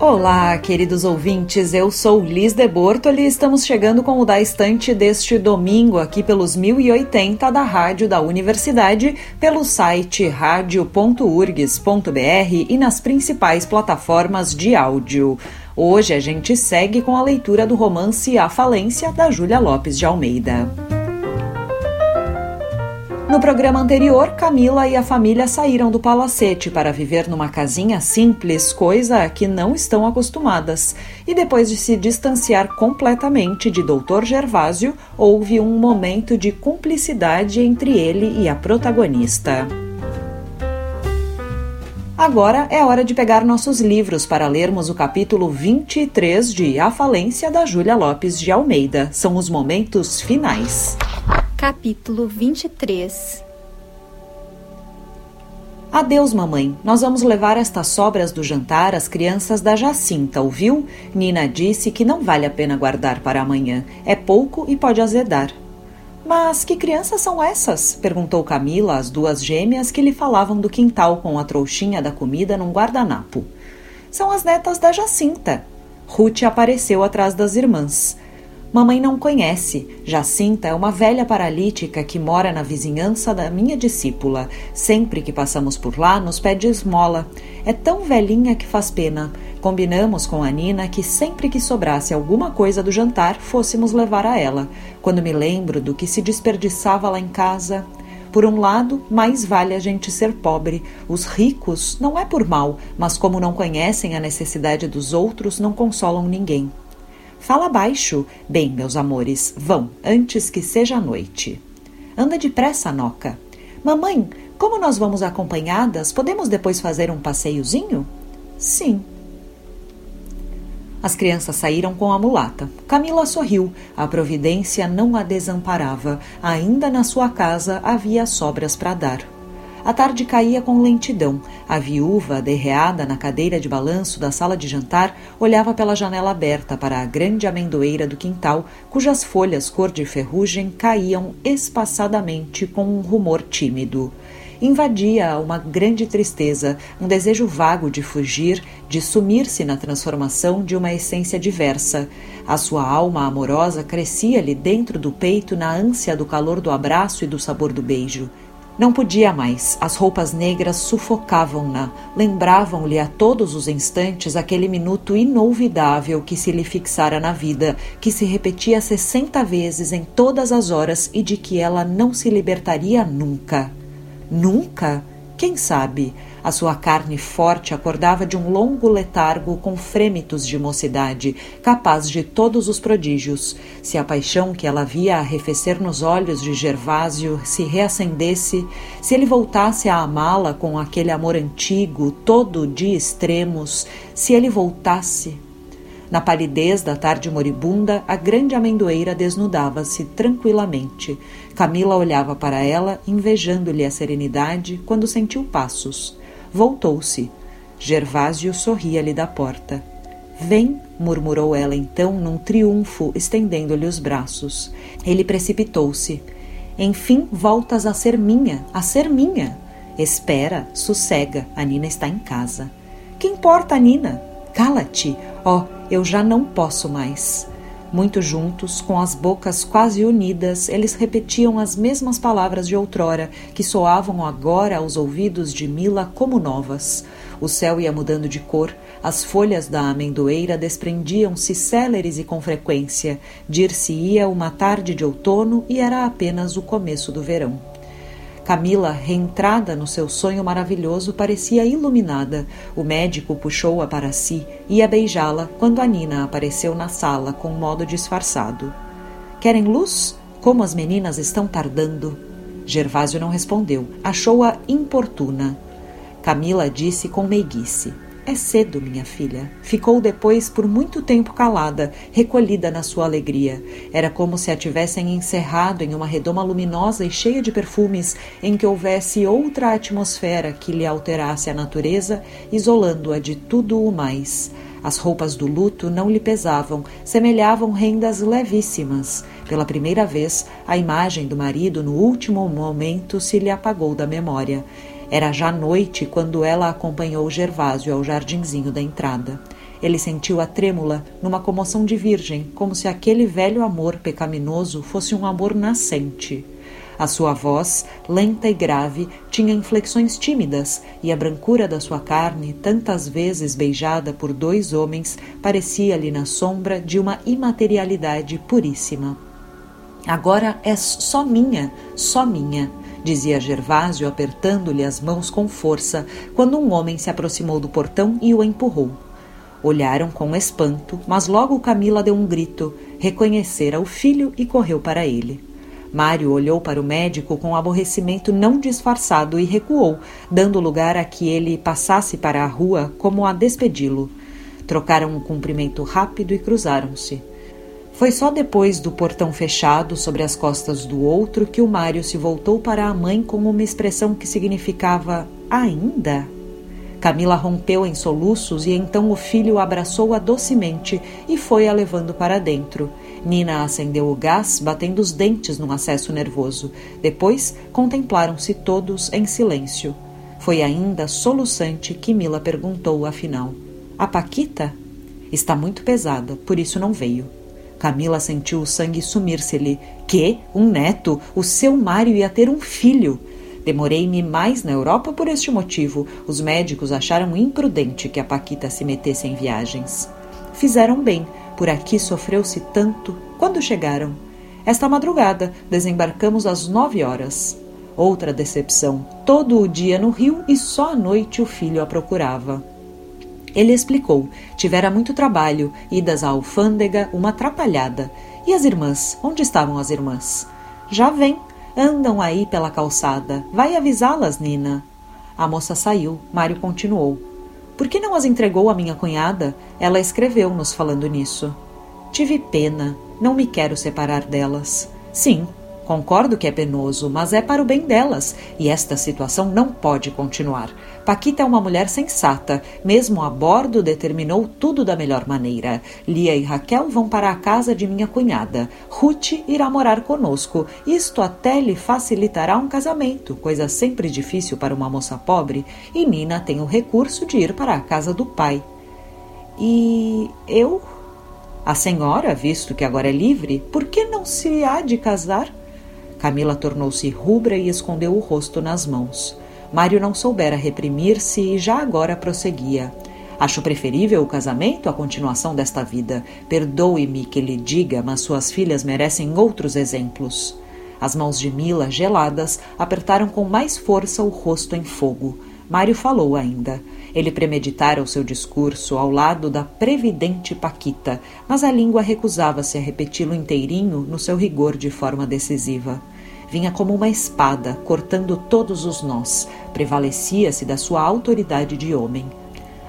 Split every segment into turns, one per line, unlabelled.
Olá, queridos ouvintes, eu sou Liz de Bortoli e estamos chegando com o Da Estante deste domingo aqui pelos 1080 da Rádio da Universidade, pelo site radio.urgs.br e nas principais plataformas de áudio. Hoje a gente segue com a leitura do romance A Falência, da Júlia Lopes de Almeida. No programa anterior, Camila e a família saíram do palacete para viver numa casinha simples, coisa a que não estão acostumadas. E depois de se distanciar completamente de Dr. Gervásio, houve um momento de cumplicidade entre ele e a protagonista. Agora é hora de pegar nossos livros para lermos o capítulo 23 de A Falência da Júlia Lopes de Almeida. São os momentos finais.
Capítulo 23
Adeus, mamãe. Nós vamos levar estas sobras do jantar às crianças da Jacinta, ouviu? Nina disse que não vale a pena guardar para amanhã. É pouco e pode azedar. Mas que crianças são essas? perguntou Camila às duas gêmeas que lhe falavam do quintal com a trouxinha da comida num guardanapo. São as netas da Jacinta. Ruth apareceu atrás das irmãs. Mamãe não conhece. Jacinta é uma velha paralítica que mora na vizinhança da minha discípula. Sempre que passamos por lá, nos pede esmola. É tão velhinha que faz pena. Combinamos com a Nina que sempre que sobrasse alguma coisa do jantar, fôssemos levar a ela. Quando me lembro do que se desperdiçava lá em casa. Por um lado, mais vale a gente ser pobre. Os ricos não é por mal, mas como não conhecem a necessidade dos outros, não consolam ninguém. Fala baixo. Bem, meus amores, vão, antes que seja noite. Anda depressa, Noca. Mamãe, como nós vamos acompanhadas, podemos depois fazer um passeiozinho? Sim. As crianças saíram com a mulata. Camila sorriu. A providência não a desamparava. Ainda na sua casa havia sobras para dar. A tarde caía com lentidão. A viúva, derreada na cadeira de balanço da sala de jantar, olhava pela janela aberta para a grande amendoeira do quintal, cujas folhas cor de ferrugem caíam espaçadamente com um rumor tímido. Invadia uma grande tristeza, um desejo vago de fugir, de sumir-se na transformação de uma essência diversa. A sua alma amorosa crescia-lhe dentro do peito na ânsia do calor do abraço e do sabor do beijo. Não podia mais. As roupas negras sufocavam-na, lembravam-lhe a todos os instantes aquele minuto inolvidável que se lhe fixara na vida, que se repetia sessenta vezes em todas as horas e de que ela não se libertaria nunca. Nunca? Quem sabe? A sua carne forte acordava de um longo letargo com frêmitos de mocidade, capaz de todos os prodígios. Se a paixão que ela via arrefecer nos olhos de Gervásio se reacendesse, se ele voltasse a amá-la com aquele amor antigo, todo de extremos, se ele voltasse. Na palidez da tarde moribunda, a grande amendoeira desnudava-se tranquilamente. Camila olhava para ela, invejando-lhe a serenidade, quando sentiu passos. Voltou-se. Gervásio sorria-lhe da porta. Vem, murmurou ela então, num triunfo, estendendo-lhe os braços. Ele precipitou-se. Enfim, voltas a ser minha, a ser minha. Espera, sossega, a Nina está em casa. Que importa a Nina? Cala-te. Oh, eu já não posso mais. Muito juntos, com as bocas quase unidas, eles repetiam as mesmas palavras de outrora, que soavam agora aos ouvidos de Mila como novas. O céu ia mudando de cor, as folhas da amendoeira desprendiam-se céleres e com frequência. Dir-se-ia uma tarde de outono e era apenas o começo do verão. Camila, reentrada no seu sonho maravilhoso, parecia iluminada. O médico puxou-a para si, ia beijá-la quando a Nina apareceu na sala com modo disfarçado. Querem luz? Como as meninas estão tardando? Gervásio não respondeu. Achou-a importuna. Camila disse com meiguice: É cedo, minha filha. Ficou depois por muito tempo calada, recolhida na sua alegria. Era como se a tivessem encerrado em uma redoma luminosa e cheia de perfumes, em que houvesse outra atmosfera que lhe alterasse a natureza, isolando-a de tudo o mais. As roupas do luto não lhe pesavam, semelhavam rendas levíssimas. Pela primeira vez, a imagem do marido no último momento se lhe apagou da memória. Era já noite quando ela acompanhou Gervásio ao jardinzinho da entrada. Ele sentiu a trêmula numa comoção de virgem, como se aquele velho amor pecaminoso fosse um amor nascente. A sua voz, lenta e grave, tinha inflexões tímidas, e a brancura da sua carne, tantas vezes beijada por dois homens, parecia-lhe na sombra de uma imaterialidade puríssima. Agora és só minha, só minha, dizia Gervásio, apertando-lhe as mãos com força, quando um homem se aproximou do portão e o empurrou. Olharam com espanto, mas logo Camila deu um grito, reconhecera o filho e correu para ele. Mário olhou para o médico com aborrecimento não disfarçado e recuou, dando lugar a que ele passasse para a rua como a despedi-lo. Trocaram um cumprimento rápido e cruzaram-se. Foi só depois do portão fechado sobre as costas do outro que o Mário se voltou para a mãe com uma expressão que significava ainda. Camila rompeu em soluços e então o filho abraçou-a docemente e foi a levando para dentro. Nina acendeu o gás, batendo os dentes num acesso nervoso. Depois contemplaram-se todos em silêncio. Foi ainda soluçante que Mila perguntou, afinal: A Paquita? Está muito pesada, por isso não veio. Camila sentiu o sangue sumir-se-lhe. Que? Um neto? O seu Mário ia ter um filho. Demorei-me mais na Europa por este motivo. Os médicos acharam imprudente que a Paquita se metesse em viagens. Fizeram bem. Por aqui sofreu-se tanto. Quando chegaram? Esta madrugada desembarcamos às nove horas. Outra decepção. Todo o dia no Rio e só à noite o filho a procurava. Ele explicou: tivera muito trabalho, idas à alfândega, uma atrapalhada. E as irmãs? Onde estavam as irmãs? Já vem, Andam aí pela calçada. Vai avisá-las, Nina. A moça saiu. Mário continuou. Por que não as entregou à minha cunhada? Ela escreveu nos falando nisso. Tive pena. Não me quero separar delas. Sim, Concordo que é penoso, mas é para o bem delas, e esta situação não pode continuar. Paquita é uma mulher sensata, mesmo a bordo determinou tudo da melhor maneira. Lia e Raquel vão para a casa de minha cunhada. Ruth irá morar conosco. Isto até lhe facilitará um casamento, coisa sempre difícil para uma moça pobre, e Nina tem o recurso de ir para a casa do pai. E eu? A senhora, visto que agora é livre, por que não se há de casar? Camila tornou-se rubra e escondeu o rosto nas mãos. Mário não soubera reprimir-se e já agora prosseguia. Acho preferível o casamento à continuação desta vida. Perdoe-me que lhe diga, mas suas filhas merecem outros exemplos. As mãos de Mila, geladas, apertaram com mais força o rosto em fogo. Mário falou ainda. Ele premeditara o seu discurso ao lado da previdente Paquita, mas a língua recusava-se a repeti-lo inteirinho no seu rigor de forma decisiva vinha como uma espada, cortando todos os nós. Prevalecia-se da sua autoridade de homem.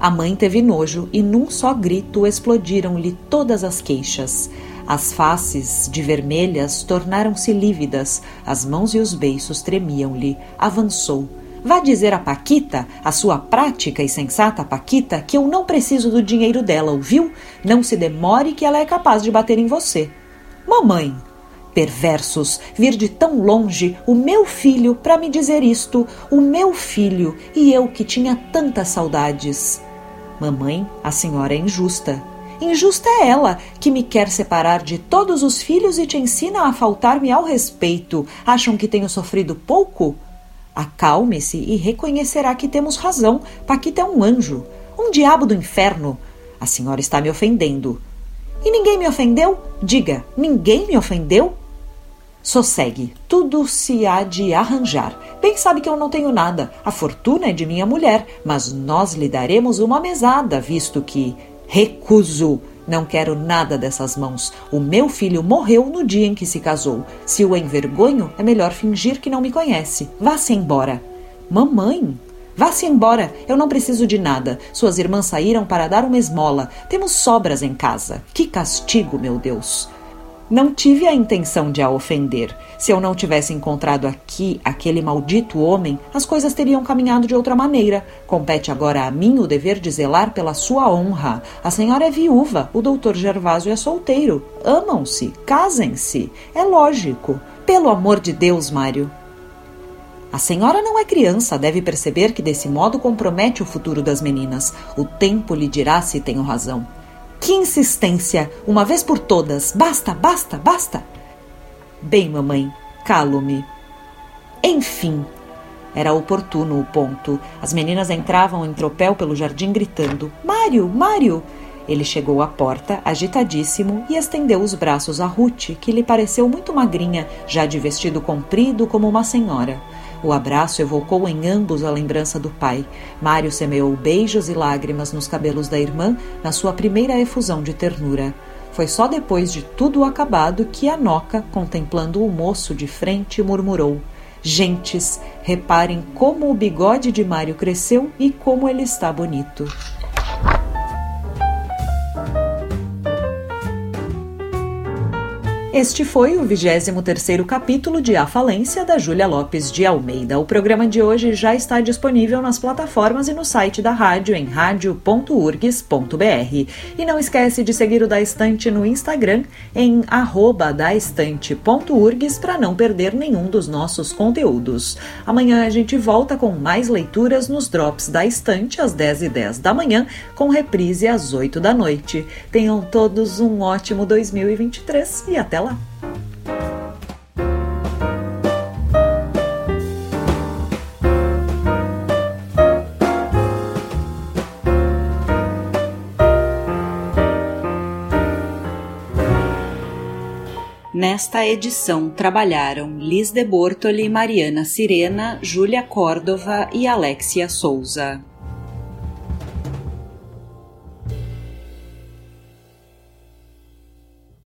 A mãe teve nojo e, num só grito, explodiram-lhe todas as queixas. As faces, de vermelhas, tornaram-se lívidas, as mãos e os beiços tremiam-lhe. Avançou. Vá dizer a Paquita, a sua prática e sensata Paquita, que eu não preciso do dinheiro dela, ouviu? Não se demore que ela é capaz de bater em você. Mamãe, Perversos, vir de tão longe o meu filho para me dizer isto, o meu filho, e eu que tinha tantas saudades. Mamãe, a senhora é injusta. Injusta é ela, que me quer separar de todos os filhos e te ensina a faltar-me ao respeito. Acham que tenho sofrido pouco? Acalme-se e reconhecerá que temos razão. Paquita é um anjo, um diabo do inferno. A senhora está me ofendendo. E ninguém me ofendeu? Diga, ninguém me ofendeu? Sossegue, tudo se há de arranjar. Bem sabe que eu não tenho nada, a fortuna é de minha mulher, mas nós lhe daremos uma mesada, visto que. Recuso! Não quero nada dessas mãos. O meu filho morreu no dia em que se casou. Se o envergonho, é melhor fingir que não me conhece. Vá-se embora. Mamãe! Vá-se embora, eu não preciso de nada. Suas irmãs saíram para dar uma esmola. Temos sobras em casa. Que castigo, meu Deus! Não tive a intenção de a ofender. Se eu não tivesse encontrado aqui aquele maldito homem, as coisas teriam caminhado de outra maneira. Compete agora a mim o dever de zelar pela sua honra. A senhora é viúva, o doutor Gervásio é solteiro. Amam-se, casem-se. É lógico. Pelo amor de Deus, Mário, a senhora não é criança, deve perceber que desse modo compromete o futuro das meninas. O tempo lhe dirá se tenho razão. Que insistência! Uma vez por todas! Basta, basta, basta! Bem, mamãe, calo-me. Enfim, era oportuno o ponto. As meninas entravam em tropel pelo jardim gritando: Mário, Mário! Ele chegou à porta, agitadíssimo, e estendeu os braços a Ruth, que lhe pareceu muito magrinha, já de vestido comprido como uma senhora. O abraço evocou em ambos a lembrança do pai. Mário semeou beijos e lágrimas nos cabelos da irmã na sua primeira efusão de ternura. Foi só depois de tudo acabado que a Noca, contemplando o moço de frente, murmurou: Gentes, reparem como o bigode de Mário cresceu e como ele está bonito. Este foi o 23º capítulo de A Falência da Júlia Lopes de Almeida. O programa de hoje já está disponível nas plataformas e no site da rádio em radio.urgs.br. E não esquece de seguir o Da Estante no Instagram em daestante.urgs para não perder nenhum dos nossos conteúdos. Amanhã a gente volta com mais leituras nos Drops da Estante às 10h10 da manhã, com reprise às 8 da noite. Tenham todos um ótimo 2023 e até lá! Nesta edição trabalharam Liz de Bortoli, Mariana Sirena, Júlia Córdova e Alexia Souza.